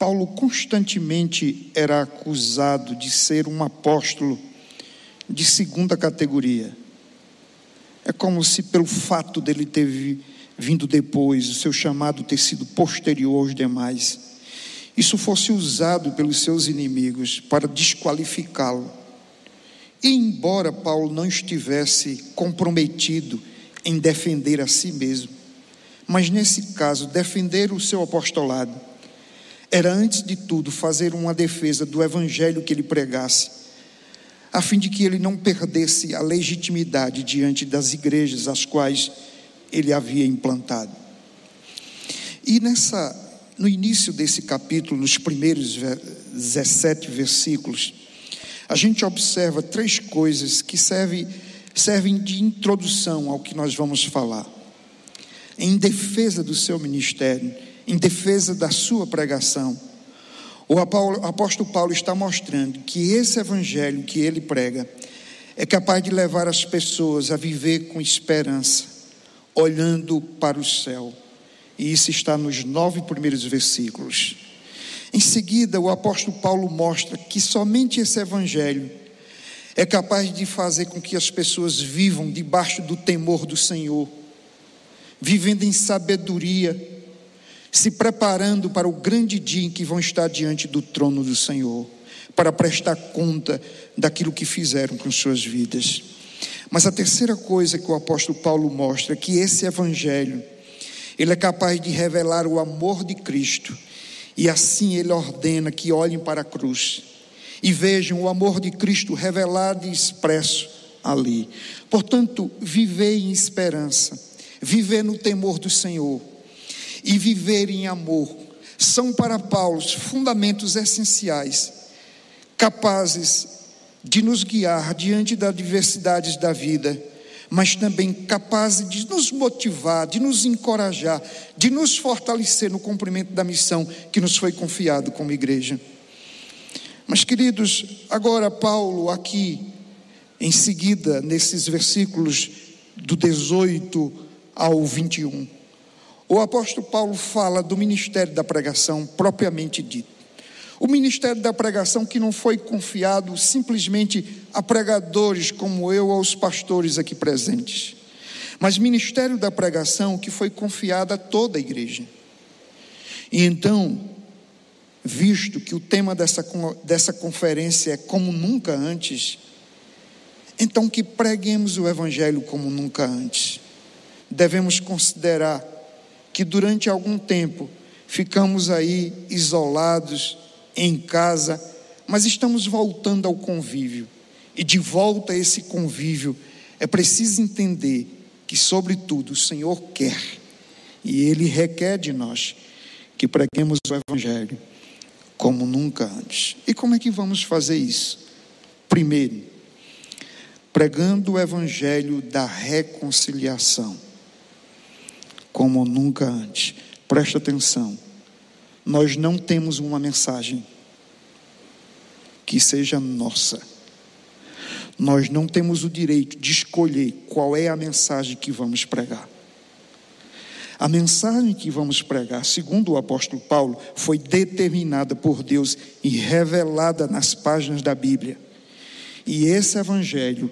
Paulo constantemente era acusado de ser um apóstolo de segunda categoria. É como se, pelo fato dele ter vindo depois, o seu chamado ter sido posterior aos demais, isso fosse usado pelos seus inimigos para desqualificá-lo. E embora Paulo não estivesse comprometido em defender a si mesmo, mas nesse caso, defender o seu apostolado era, antes de tudo, fazer uma defesa do evangelho que ele pregasse, a fim de que ele não perdesse a legitimidade diante das igrejas às quais ele havia implantado. E nessa, no início desse capítulo, nos primeiros 17 versículos, a gente observa três coisas que servem, servem de introdução ao que nós vamos falar. Em defesa do seu ministério, em defesa da sua pregação, o apóstolo Paulo está mostrando que esse evangelho que ele prega é capaz de levar as pessoas a viver com esperança, olhando para o céu. E isso está nos nove primeiros versículos. Em seguida, o apóstolo Paulo mostra que somente esse evangelho é capaz de fazer com que as pessoas vivam debaixo do temor do Senhor, vivendo em sabedoria, se preparando para o grande dia em que vão estar diante do trono do Senhor, para prestar conta daquilo que fizeram com suas vidas. Mas a terceira coisa que o apóstolo Paulo mostra é que esse evangelho, ele é capaz de revelar o amor de Cristo, e assim ele ordena que olhem para a cruz e vejam o amor de Cristo revelado e expresso ali. Portanto, viver em esperança, viver no temor do Senhor, e viver em amor são para Paulo fundamentos essenciais, capazes de nos guiar diante das diversidades da vida, mas também capazes de nos motivar, de nos encorajar, de nos fortalecer no cumprimento da missão que nos foi confiado como igreja. Mas, queridos, agora Paulo, aqui, em seguida, nesses versículos do 18 ao 21, o apóstolo Paulo fala do ministério da pregação propriamente dito. O ministério da pregação que não foi confiado simplesmente a pregadores como eu aos pastores aqui presentes, mas ministério da pregação que foi confiado a toda a igreja. E então, visto que o tema dessa, dessa conferência é como nunca antes, então que preguemos o Evangelho como nunca antes. Devemos considerar que durante algum tempo ficamos aí isolados em casa, mas estamos voltando ao convívio. E de volta a esse convívio, é preciso entender que, sobretudo, o Senhor quer e Ele requer de nós que preguemos o Evangelho como nunca antes. E como é que vamos fazer isso? Primeiro, pregando o Evangelho da reconciliação como nunca antes. Presta atenção. Nós não temos uma mensagem que seja nossa. Nós não temos o direito de escolher qual é a mensagem que vamos pregar. A mensagem que vamos pregar, segundo o apóstolo Paulo, foi determinada por Deus e revelada nas páginas da Bíblia. E esse evangelho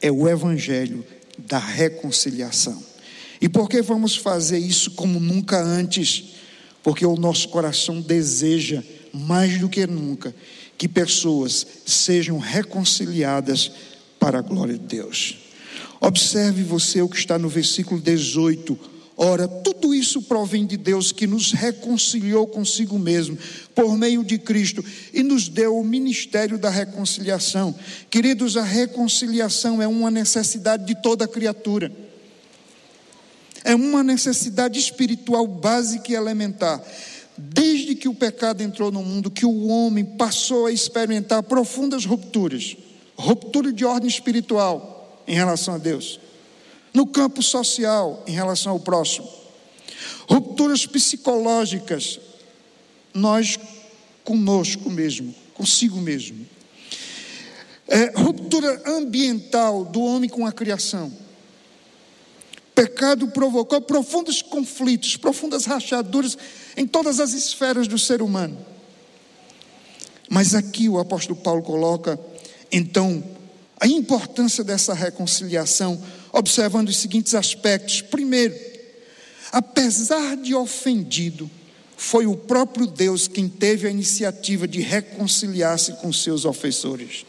é o evangelho da reconciliação. E por que vamos fazer isso como nunca antes? Porque o nosso coração deseja, mais do que nunca, que pessoas sejam reconciliadas para a glória de Deus. Observe você o que está no versículo 18. Ora, tudo isso provém de Deus que nos reconciliou consigo mesmo por meio de Cristo e nos deu o ministério da reconciliação. Queridos, a reconciliação é uma necessidade de toda criatura. É uma necessidade espiritual básica e elementar. Desde que o pecado entrou no mundo, que o homem passou a experimentar profundas rupturas ruptura de ordem espiritual em relação a Deus, no campo social em relação ao próximo, rupturas psicológicas, nós conosco mesmo, consigo mesmo, é, ruptura ambiental do homem com a criação pecado provocou profundos conflitos, profundas rachaduras em todas as esferas do ser humano. Mas aqui o apóstolo Paulo coloca, então, a importância dessa reconciliação, observando os seguintes aspectos. Primeiro, apesar de ofendido, foi o próprio Deus quem teve a iniciativa de reconciliar-se com seus ofensores.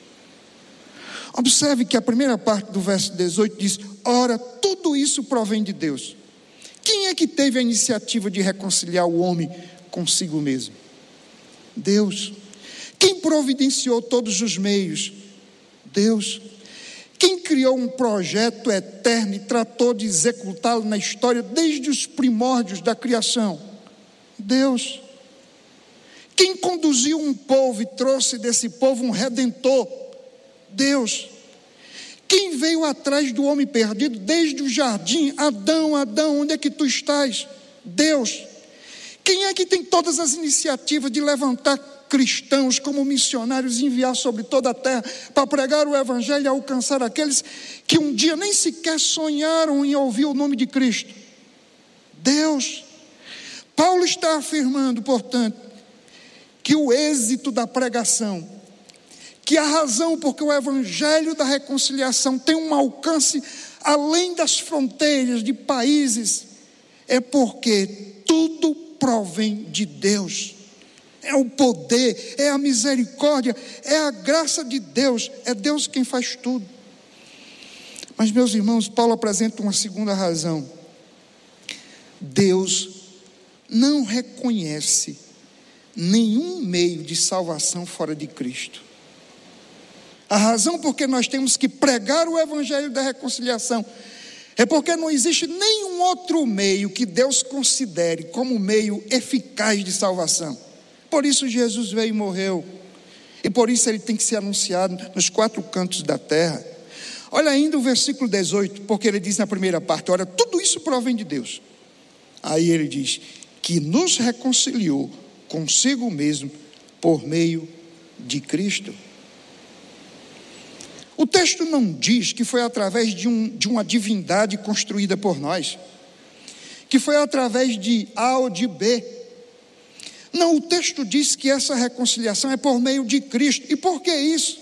Observe que a primeira parte do verso 18 diz: Ora, tudo isso provém de Deus. Quem é que teve a iniciativa de reconciliar o homem consigo mesmo? Deus. Quem providenciou todos os meios? Deus. Quem criou um projeto eterno e tratou de executá-lo na história desde os primórdios da criação? Deus. Quem conduziu um povo e trouxe desse povo um redentor? Deus. Quem veio atrás do homem perdido desde o jardim? Adão, Adão, onde é que tu estás? Deus. Quem é que tem todas as iniciativas de levantar cristãos como missionários e enviar sobre toda a terra para pregar o evangelho e alcançar aqueles que um dia nem sequer sonharam em ouvir o nome de Cristo? Deus. Paulo está afirmando, portanto, que o êxito da pregação que a razão porque o evangelho da reconciliação tem um alcance além das fronteiras de países é porque tudo provém de Deus. É o poder, é a misericórdia, é a graça de Deus, é Deus quem faz tudo. Mas, meus irmãos, Paulo apresenta uma segunda razão. Deus não reconhece nenhum meio de salvação fora de Cristo. A razão por que nós temos que pregar o evangelho da reconciliação é porque não existe nenhum outro meio que Deus considere como meio eficaz de salvação. Por isso Jesus veio e morreu. E por isso ele tem que ser anunciado nos quatro cantos da terra. Olha ainda o versículo 18, porque ele diz na primeira parte: Olha, tudo isso provém de Deus. Aí ele diz: Que nos reconciliou consigo mesmo por meio de Cristo. O texto não diz que foi através de, um, de uma divindade construída por nós, que foi através de A ou de B. Não, o texto diz que essa reconciliação é por meio de Cristo. E por que isso?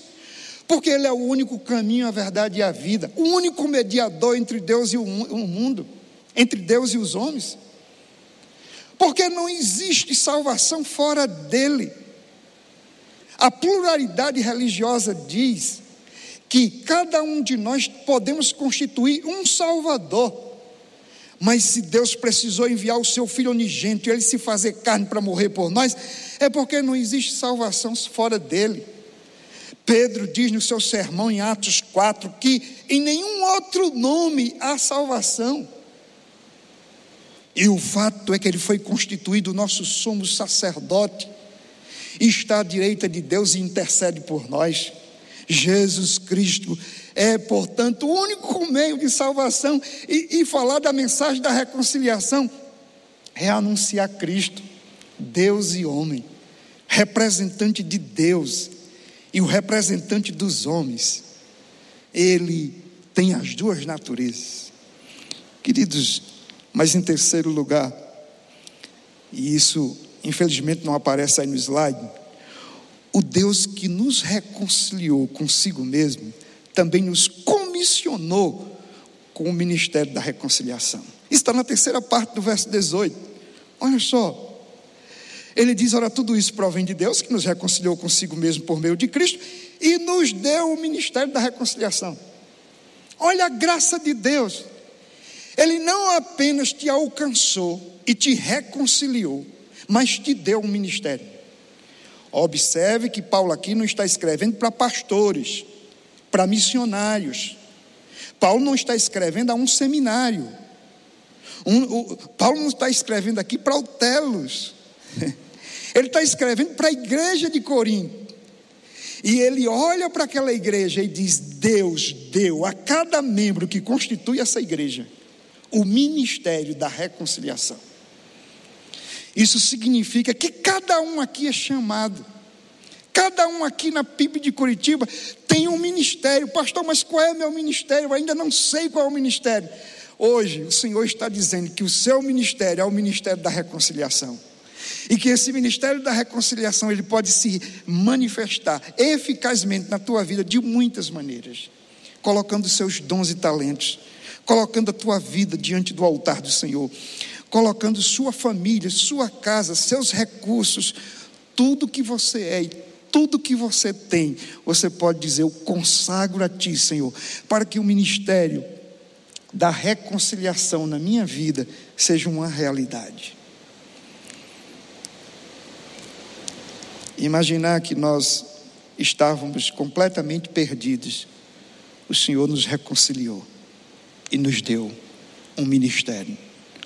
Porque Ele é o único caminho, a verdade e a vida, o único mediador entre Deus e o mundo, entre Deus e os homens. Porque não existe salvação fora dele. A pluralidade religiosa diz que cada um de nós podemos constituir um Salvador. Mas se Deus precisou enviar o seu Filho unigênito e ele se fazer carne para morrer por nós, é porque não existe salvação fora dele. Pedro diz no seu sermão em Atos 4 que em nenhum outro nome há salvação. E o fato é que ele foi constituído nosso sumo sacerdote, está à direita de Deus e intercede por nós. Jesus Cristo é, portanto, o único meio de salvação. E, e falar da mensagem da reconciliação é anunciar Cristo, Deus e homem, representante de Deus e o representante dos homens. Ele tem as duas naturezas. Queridos, mas em terceiro lugar, e isso infelizmente não aparece aí no slide, o Deus que nos reconciliou consigo mesmo, também nos comissionou com o ministério da reconciliação. Está na terceira parte do verso 18. Olha só. Ele diz: Ora, tudo isso provém de Deus, que nos reconciliou consigo mesmo por meio de Cristo e nos deu o ministério da reconciliação. Olha a graça de Deus. Ele não apenas te alcançou e te reconciliou, mas te deu um ministério. Observe que Paulo aqui não está escrevendo para pastores, para missionários. Paulo não está escrevendo a um seminário. Um, o, Paulo não está escrevendo aqui para Otelos. Ele está escrevendo para a igreja de Corinto. E ele olha para aquela igreja e diz: Deus deu a cada membro que constitui essa igreja o ministério da reconciliação. Isso significa que cada um aqui é chamado. Cada um aqui na PIB de Curitiba tem um ministério. Pastor, mas qual é o meu ministério? Eu ainda não sei qual é o ministério. Hoje, o Senhor está dizendo que o seu ministério é o ministério da reconciliação. E que esse ministério da reconciliação ele pode se manifestar eficazmente na tua vida de muitas maneiras, colocando seus dons e talentos, colocando a tua vida diante do altar do Senhor, colocando sua família, sua casa, seus recursos, tudo que você é e tudo que você tem, você pode dizer: Eu consagro a Ti, Senhor, para que o ministério da reconciliação na minha vida seja uma realidade. Imaginar que nós estávamos completamente perdidos, o Senhor nos reconciliou e nos deu um ministério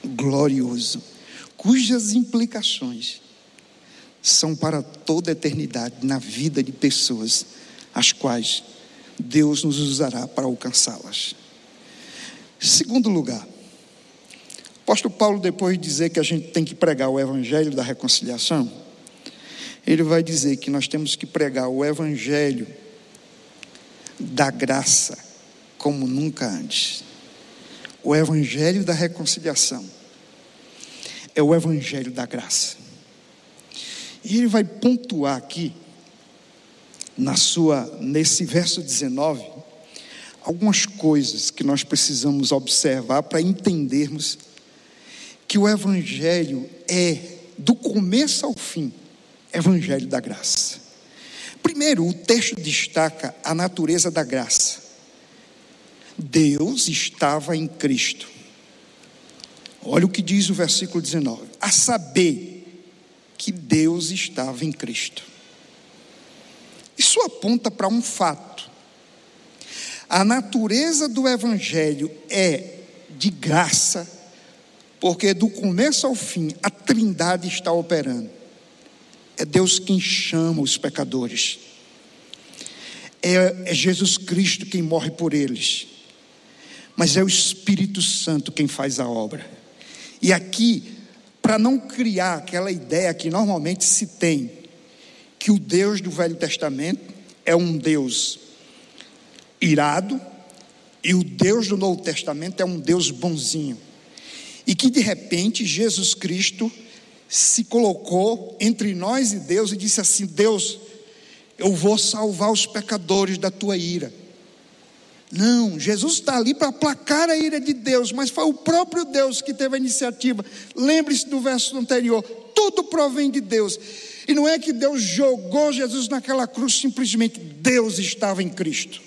glorioso, cujas implicações são para toda a eternidade na vida de pessoas, as quais Deus nos usará para alcançá-las. Segundo lugar, apóstolo Paulo, depois de dizer que a gente tem que pregar o evangelho da reconciliação, ele vai dizer que nós temos que pregar o evangelho da graça como nunca antes. O evangelho da reconciliação é o evangelho da graça. E ele vai pontuar aqui na sua nesse verso 19 algumas coisas que nós precisamos observar para entendermos que o evangelho é do começo ao fim evangelho da graça. Primeiro, o texto destaca a natureza da graça. Deus estava em Cristo. Olha o que diz o versículo 19: a saber que Deus estava em Cristo. Isso aponta para um fato. A natureza do Evangelho é de graça, porque do começo ao fim a Trindade está operando. É Deus quem chama os pecadores, é, é Jesus Cristo quem morre por eles, mas é o Espírito Santo quem faz a obra. E aqui para não criar aquela ideia que normalmente se tem, que o Deus do Velho Testamento é um Deus irado e o Deus do Novo Testamento é um Deus bonzinho. E que de repente Jesus Cristo se colocou entre nós e Deus e disse assim: Deus, eu vou salvar os pecadores da tua ira. Não, Jesus está ali para aplacar a ira de Deus, mas foi o próprio Deus que teve a iniciativa. Lembre-se do verso anterior: tudo provém de Deus. E não é que Deus jogou Jesus naquela cruz, simplesmente Deus estava em Cristo.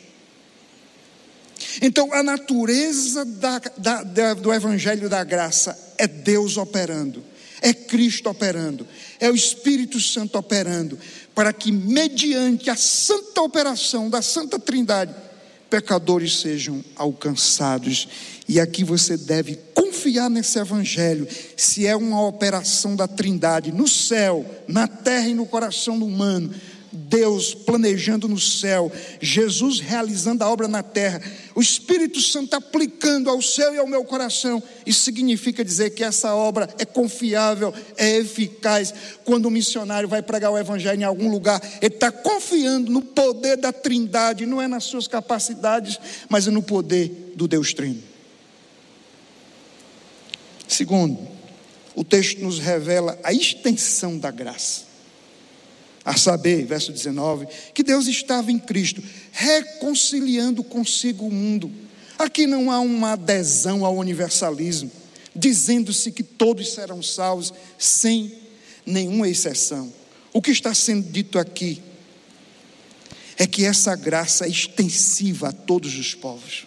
Então, a natureza da, da, da, do Evangelho da Graça é Deus operando, é Cristo operando, é o Espírito Santo operando, para que, mediante a santa operação da Santa Trindade, pecadores sejam alcançados. E aqui você deve confiar nesse evangelho, se é uma operação da Trindade no céu, na terra e no coração humano. Deus planejando no céu, Jesus realizando a obra na terra, o Espírito Santo aplicando ao seu e ao meu coração. Isso significa dizer que essa obra é confiável, é eficaz. Quando o missionário vai pregar o Evangelho em algum lugar, ele está confiando no poder da Trindade, não é nas suas capacidades, mas é no poder do Deus Trino. Segundo, o texto nos revela a extensão da graça a saber, verso 19, que Deus estava em Cristo, reconciliando consigo o mundo. Aqui não há uma adesão ao universalismo, dizendo-se que todos serão salvos, sem nenhuma exceção. O que está sendo dito aqui é que essa graça é extensiva a todos os povos.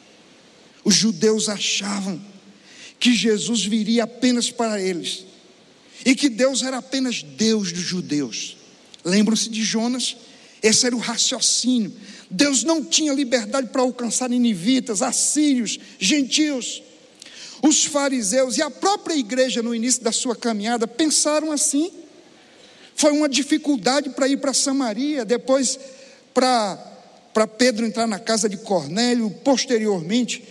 Os judeus achavam que Jesus viria apenas para eles e que Deus era apenas Deus dos judeus. Lembram-se de Jonas? Esse era o raciocínio. Deus não tinha liberdade para alcançar ninivitas, assírios, gentios. Os fariseus e a própria igreja no início da sua caminhada pensaram assim. Foi uma dificuldade para ir para Samaria, depois para, para Pedro entrar na casa de Cornélio, posteriormente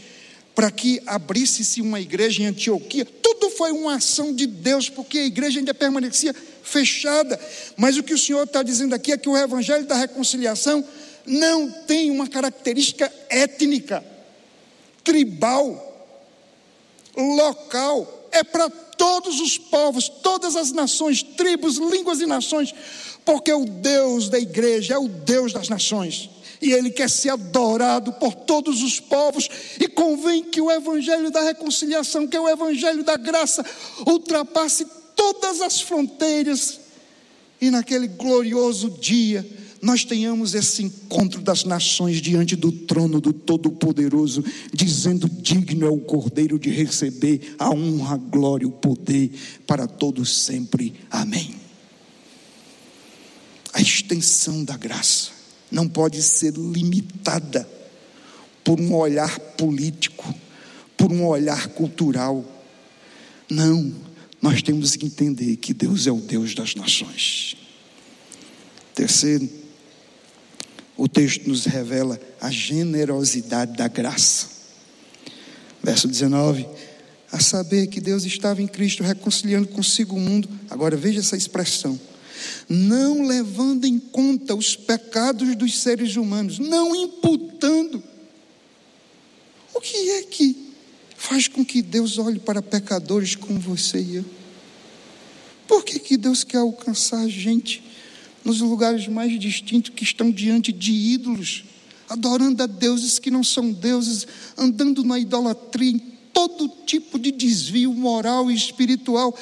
para que abrisse-se uma igreja em Antioquia. Tudo foi uma ação de Deus, porque a igreja ainda permanecia fechada. Mas o que o Senhor está dizendo aqui é que o evangelho da reconciliação não tem uma característica étnica, tribal, local. é para todos os povos, todas as nações, tribos, línguas e nações, porque o Deus da igreja é o Deus das nações. E ele quer ser adorado por todos os povos, e convém que o evangelho da reconciliação, que é o evangelho da graça, ultrapasse todas as fronteiras, e naquele glorioso dia, nós tenhamos esse encontro das nações diante do trono do Todo-Poderoso, dizendo: digno é o Cordeiro de receber a honra, a glória e o poder para todos sempre. Amém. A extensão da graça não pode ser limitada por um olhar político, por um olhar cultural. Não, nós temos que entender que Deus é o Deus das nações. Terceiro, o texto nos revela a generosidade da graça. Verso 19: a saber que Deus estava em Cristo reconciliando consigo o mundo. Agora veja essa expressão. Não levando em conta os pecados dos seres humanos, não imputando. O que é que faz com que Deus olhe para pecadores como você e eu? Por que, que Deus quer alcançar a gente nos lugares mais distintos que estão diante de ídolos, adorando a deuses que não são deuses, andando na idolatria, em todo tipo de desvio moral e espiritual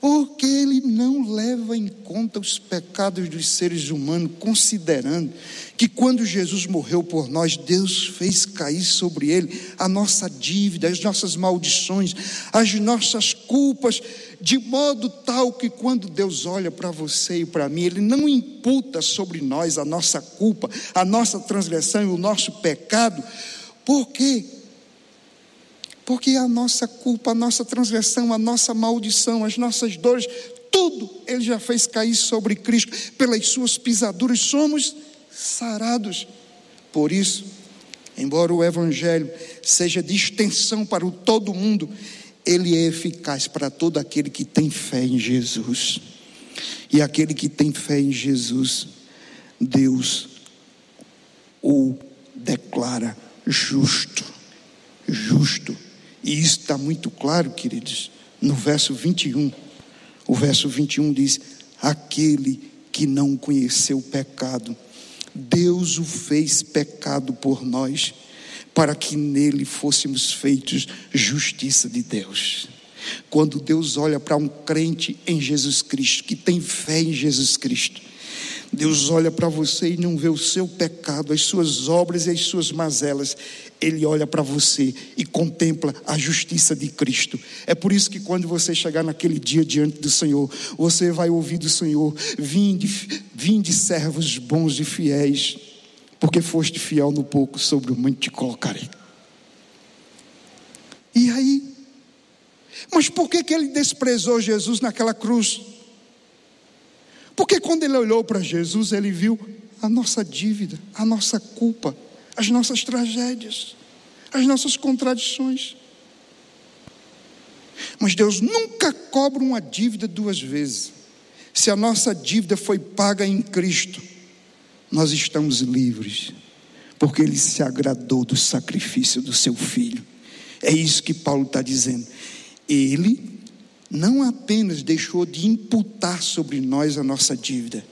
porque ele não leva em conta os pecados dos seres humanos, considerando que quando Jesus morreu por nós, Deus fez cair sobre ele a nossa dívida, as nossas maldições, as nossas culpas, de modo tal que quando Deus olha para você e para mim, ele não imputa sobre nós a nossa culpa, a nossa transgressão e o nosso pecado, porque porque a nossa culpa, a nossa transgressão, a nossa maldição, as nossas dores, tudo Ele já fez cair sobre Cristo. Pelas suas pisaduras somos sarados. Por isso, embora o Evangelho seja de extensão para o todo mundo, ele é eficaz para todo aquele que tem fé em Jesus. E aquele que tem fé em Jesus, Deus o declara justo. Justo e isso está muito claro, queridos, no verso 21. O verso 21 diz: Aquele que não conheceu o pecado, Deus o fez pecado por nós, para que nele fôssemos feitos justiça de Deus. Quando Deus olha para um crente em Jesus Cristo, que tem fé em Jesus Cristo, Deus olha para você e não vê o seu pecado, as suas obras e as suas mazelas. Ele olha para você e contempla a justiça de Cristo. É por isso que quando você chegar naquele dia diante do Senhor, você vai ouvir do Senhor: Vinde, vinde servos bons e fiéis, porque foste fiel no pouco, sobre o muito te colocarei. E aí? Mas por que, que ele desprezou Jesus naquela cruz? Porque quando ele olhou para Jesus, ele viu a nossa dívida, a nossa culpa, as nossas tragédias, as nossas contradições. Mas Deus nunca cobra uma dívida duas vezes. Se a nossa dívida foi paga em Cristo, nós estamos livres, porque Ele se agradou do sacrifício do seu filho. É isso que Paulo está dizendo. Ele não apenas deixou de imputar sobre nós a nossa dívida,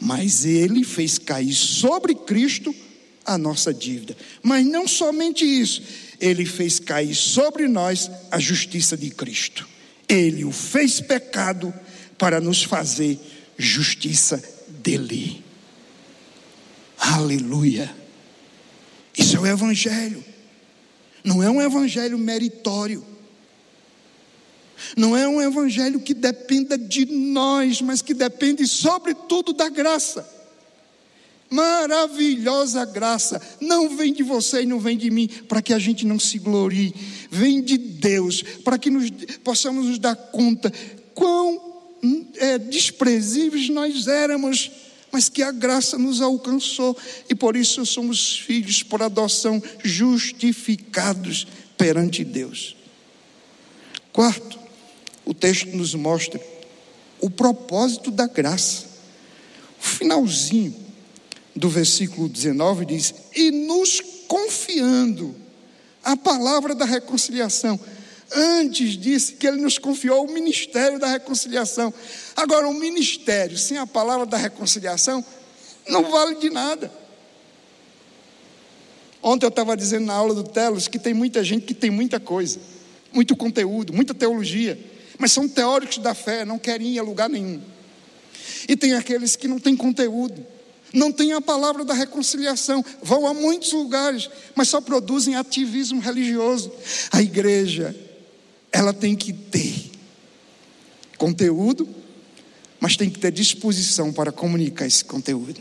mas ele fez cair sobre Cristo a nossa dívida. Mas não somente isso, ele fez cair sobre nós a justiça de Cristo. Ele o fez pecado para nos fazer justiça dele. Aleluia. Isso é o Evangelho. Não é um Evangelho meritório. Não é um evangelho que dependa de nós, mas que depende sobretudo da graça. Maravilhosa graça, não vem de você e não vem de mim, para que a gente não se glorie, vem de Deus, para que nos, possamos nos dar conta quão hum, é, desprezíveis nós éramos, mas que a graça nos alcançou e por isso somos filhos por adoção, justificados perante Deus. Quarto, o texto nos mostra o propósito da graça. O finalzinho do versículo 19 diz: E nos confiando a palavra da reconciliação. Antes disse que ele nos confiou o ministério da reconciliação. Agora, o ministério sem a palavra da reconciliação não vale de nada. Ontem eu estava dizendo na aula do Telos que tem muita gente que tem muita coisa, muito conteúdo, muita teologia, mas são teóricos da fé, não querem ir a lugar nenhum. E tem aqueles que não têm conteúdo, não têm a palavra da reconciliação, vão a muitos lugares, mas só produzem ativismo religioso. A igreja, ela tem que ter conteúdo, mas tem que ter disposição para comunicar esse conteúdo.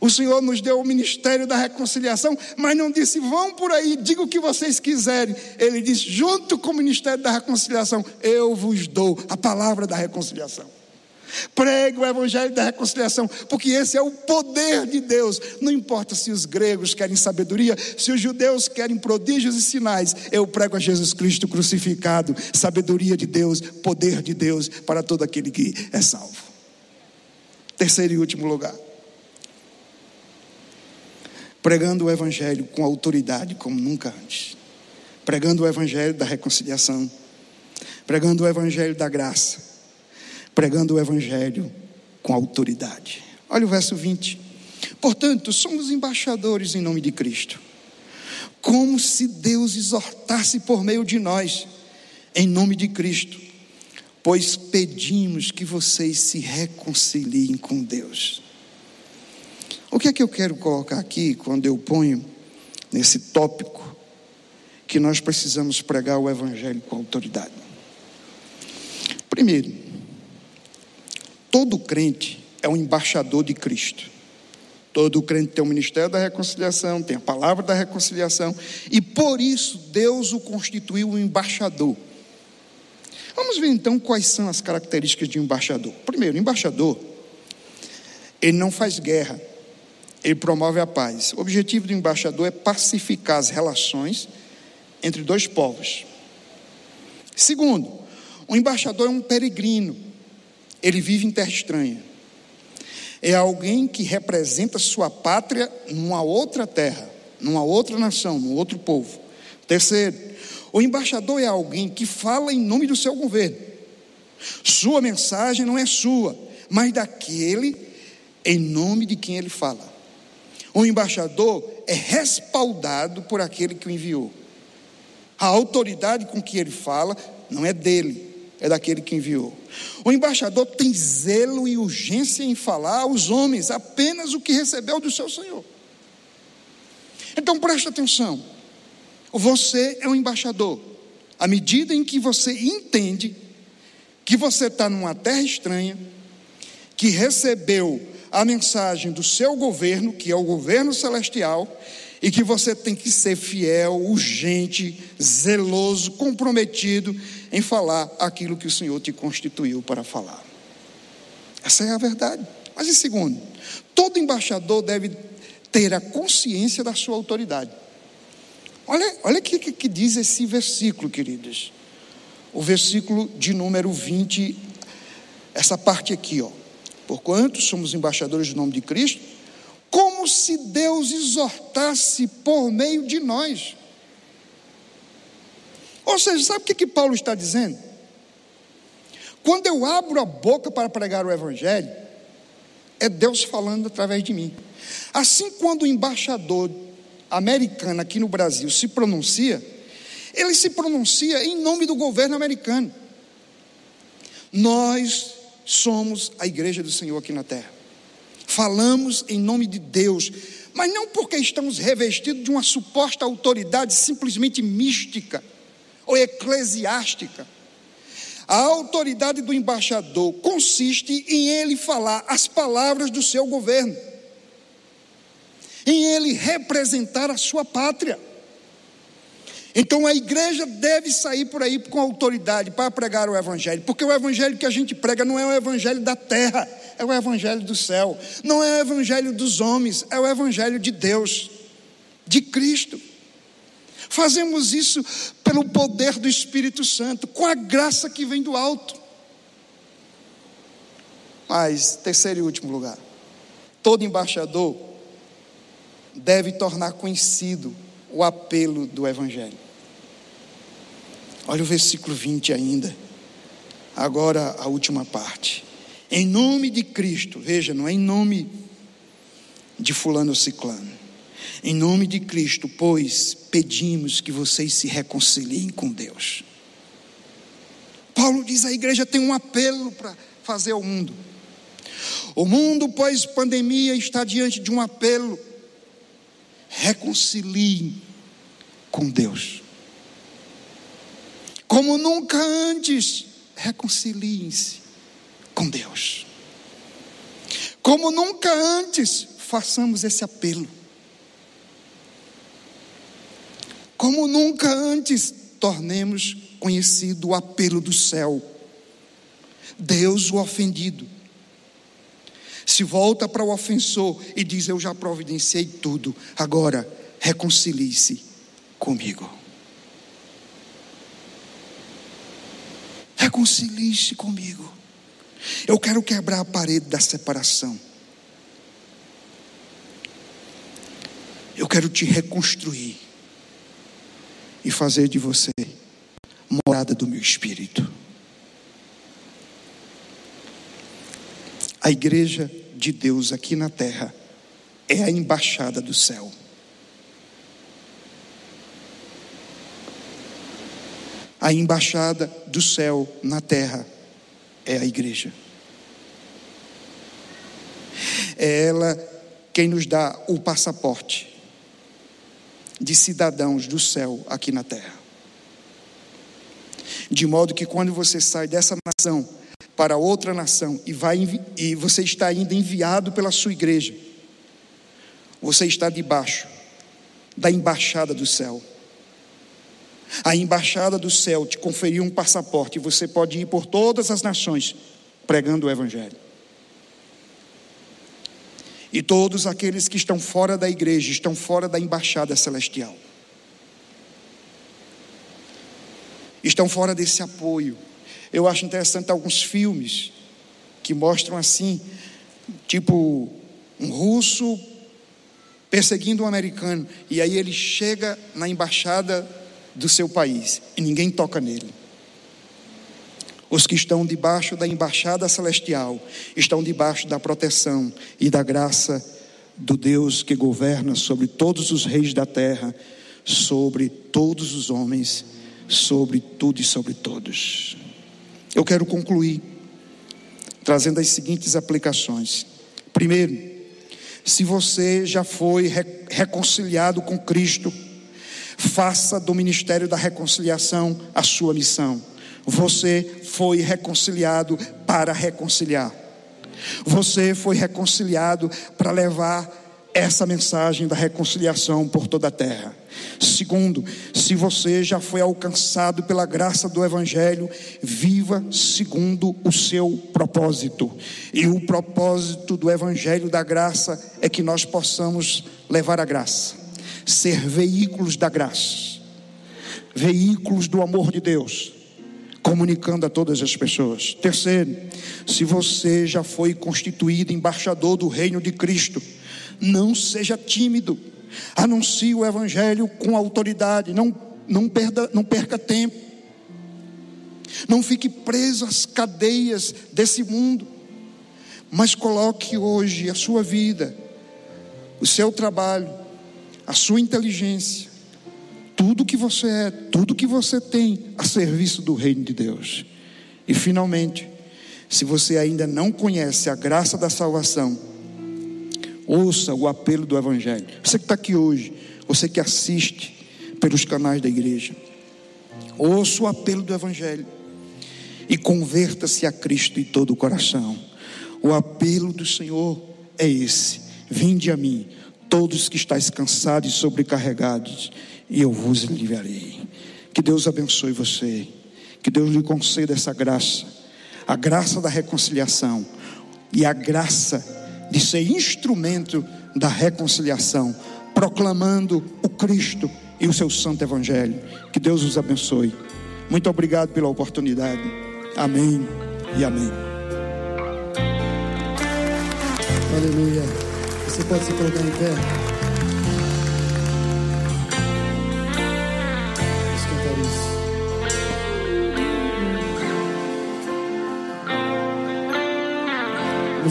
O Senhor nos deu o ministério da reconciliação, mas não disse, vão por aí, diga o que vocês quiserem. Ele disse, junto com o ministério da reconciliação, eu vos dou a palavra da reconciliação. Pregue o evangelho da reconciliação, porque esse é o poder de Deus. Não importa se os gregos querem sabedoria, se os judeus querem prodígios e sinais, eu prego a Jesus Cristo crucificado, sabedoria de Deus, poder de Deus para todo aquele que é salvo. Terceiro e último lugar. Pregando o Evangelho com autoridade como nunca antes. Pregando o Evangelho da reconciliação. Pregando o Evangelho da graça. Pregando o Evangelho com autoridade. Olha o verso 20. Portanto, somos embaixadores em nome de Cristo. Como se Deus exortasse por meio de nós, em nome de Cristo pois pedimos que vocês se reconciliem com Deus. O que é que eu quero colocar aqui quando eu ponho nesse tópico que nós precisamos pregar o Evangelho com autoridade? Primeiro, todo crente é um embaixador de Cristo. Todo crente tem o ministério da reconciliação, tem a palavra da reconciliação, e por isso Deus o constituiu um embaixador. Vamos ver então quais são as características de um embaixador. Primeiro, embaixador, ele não faz guerra, ele promove a paz. O objetivo do embaixador é pacificar as relações entre dois povos. Segundo, o embaixador é um peregrino, ele vive em terra estranha. É alguém que representa sua pátria numa outra terra, numa outra nação, num outro povo. Terceiro, o embaixador é alguém que fala em nome do seu governo. Sua mensagem não é sua, mas daquele em nome de quem ele fala. O embaixador é respaldado por aquele que o enviou. A autoridade com que ele fala não é dele, é daquele que enviou. O embaixador tem zelo e urgência em falar aos homens apenas o que recebeu do seu Senhor. Então preste atenção. Você é um embaixador. À medida em que você entende que você está numa terra estranha, que recebeu a mensagem do seu governo, que é o governo celestial, e que você tem que ser fiel, urgente, zeloso, comprometido em falar aquilo que o Senhor te constituiu para falar. Essa é a verdade. Mas em segundo, todo embaixador deve ter a consciência da sua autoridade. Olha, olha o que, que diz esse versículo, queridos. O versículo de número 20, essa parte aqui, ó. Porquanto somos embaixadores do nome de Cristo, como se Deus exortasse por meio de nós. Ou seja, sabe o que, que Paulo está dizendo? Quando eu abro a boca para pregar o Evangelho, é Deus falando através de mim. Assim, quando o embaixador americana aqui no Brasil se pronuncia, ele se pronuncia em nome do governo americano. Nós somos a igreja do Senhor aqui na terra. Falamos em nome de Deus, mas não porque estamos revestidos de uma suposta autoridade simplesmente mística ou eclesiástica. A autoridade do embaixador consiste em ele falar as palavras do seu governo em ele representar a sua pátria. Então a igreja deve sair por aí com autoridade para pregar o evangelho, porque o evangelho que a gente prega não é o evangelho da terra, é o evangelho do céu, não é o evangelho dos homens, é o evangelho de Deus, de Cristo. Fazemos isso pelo poder do Espírito Santo, com a graça que vem do alto. Mas, terceiro e último lugar, todo embaixador deve tornar conhecido o apelo do Evangelho. Olha o versículo 20 ainda. Agora a última parte. Em nome de Cristo, veja, não é em nome de fulano ciclano. Em nome de Cristo, pois, pedimos que vocês se reconciliem com Deus. Paulo diz: a igreja tem um apelo para fazer ao mundo. O mundo pós-pandemia está diante de um apelo. Reconciliem com Deus. Como nunca antes, reconciliem-se com Deus. Como nunca antes, façamos esse apelo. Como nunca antes, tornemos conhecido o apelo do céu. Deus o ofendido. Se volta para o ofensor e diz: Eu já providenciei tudo, agora reconcilie-se comigo. Reconcilie-se comigo. Eu quero quebrar a parede da separação. Eu quero te reconstruir e fazer de você morada do meu espírito. A igreja de Deus aqui na terra é a embaixada do céu. A embaixada do céu na terra é a igreja. É ela quem nos dá o passaporte de cidadãos do céu aqui na terra. De modo que quando você sai dessa nação para outra nação e vai e você está ainda enviado pela sua igreja, você está debaixo da embaixada do céu. A embaixada do céu te conferiu um passaporte e você pode ir por todas as nações pregando o evangelho. E todos aqueles que estão fora da igreja estão fora da embaixada celestial. Estão fora desse apoio. Eu acho interessante alguns filmes que mostram assim, tipo um russo perseguindo um americano e aí ele chega na embaixada do seu país e ninguém toca nele. Os que estão debaixo da embaixada celestial estão debaixo da proteção e da graça do Deus que governa sobre todos os reis da terra, sobre todos os homens, sobre tudo e sobre todos. Eu quero concluir trazendo as seguintes aplicações. Primeiro, se você já foi reconciliado com Cristo, faça do ministério da reconciliação a sua missão. Você foi reconciliado para reconciliar. Você foi reconciliado para levar essa mensagem da reconciliação por toda a terra. Segundo, se você já foi alcançado pela graça do Evangelho, viva segundo o seu propósito. E o propósito do Evangelho da graça é que nós possamos levar a graça, ser veículos da graça, veículos do amor de Deus comunicando a todas as pessoas. Terceiro, se você já foi constituído embaixador do reino de Cristo, não seja tímido, anuncie o evangelho com autoridade, não, não, perda, não perca tempo, não fique preso às cadeias desse mundo, mas coloque hoje a sua vida, o seu trabalho, a sua inteligência, tudo que você é, tudo que você tem a serviço do reino de Deus. E finalmente, se você ainda não conhece a graça da salvação, ouça o apelo do Evangelho. Você que está aqui hoje, você que assiste pelos canais da igreja, ouça o apelo do Evangelho e converta-se a Cristo em todo o coração. O apelo do Senhor é esse: vinde a mim, todos que estáis cansados e sobrecarregados e eu vos aliviarei. Que Deus abençoe você, que Deus lhe conceda essa graça, a graça da reconciliação e a graça de ser instrumento da reconciliação, proclamando o Cristo e o seu santo evangelho. Que Deus os abençoe. Muito obrigado pela oportunidade. Amém e amém. Aleluia. Você pode se colocar em pé.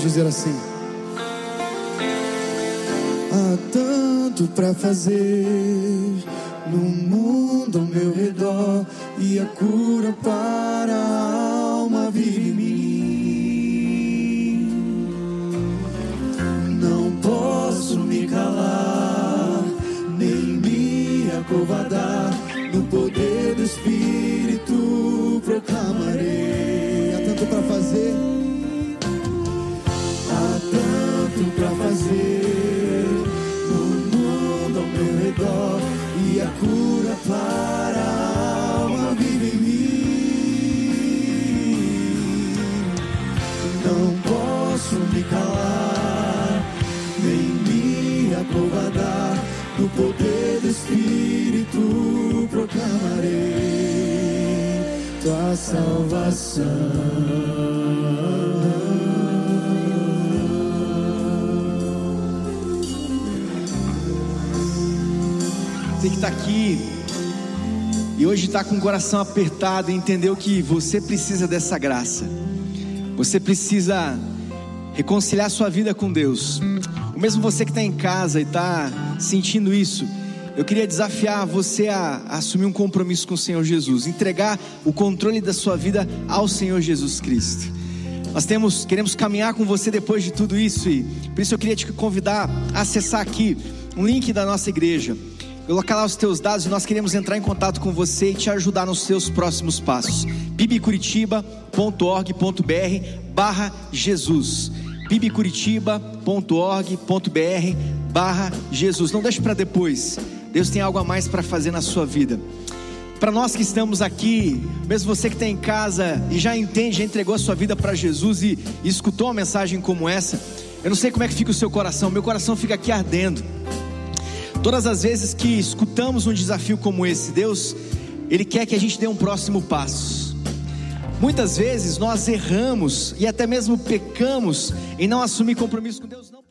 Dizer assim. Há tanto para fazer no mundo ao meu redor e a cura para está com o coração apertado e entendeu que você precisa dessa graça. Você precisa reconciliar sua vida com Deus. O mesmo você que está em casa e está sentindo isso, eu queria desafiar você a, a, assumir um compromisso com o Senhor Jesus, entregar o controle da sua vida ao Senhor Jesus Cristo. Nós temos, queremos caminhar com você depois de tudo isso e por isso eu queria te convidar a acessar aqui um link da nossa igreja. Colocar lá os teus dados e nós queremos entrar em contato com você e te ajudar nos seus próximos passos. bibcuritiba.org.br barra Jesus bibcuritiba.org.br barra Jesus. Não deixe para depois. Deus tem algo a mais para fazer na sua vida. Para nós que estamos aqui, mesmo você que está em casa e já entende, já entregou a sua vida para Jesus e, e escutou uma mensagem como essa, eu não sei como é que fica o seu coração, meu coração fica aqui ardendo. Todas as vezes que escutamos um desafio como esse, Deus, Ele quer que a gente dê um próximo passo. Muitas vezes nós erramos e até mesmo pecamos em não assumir compromisso com Deus, não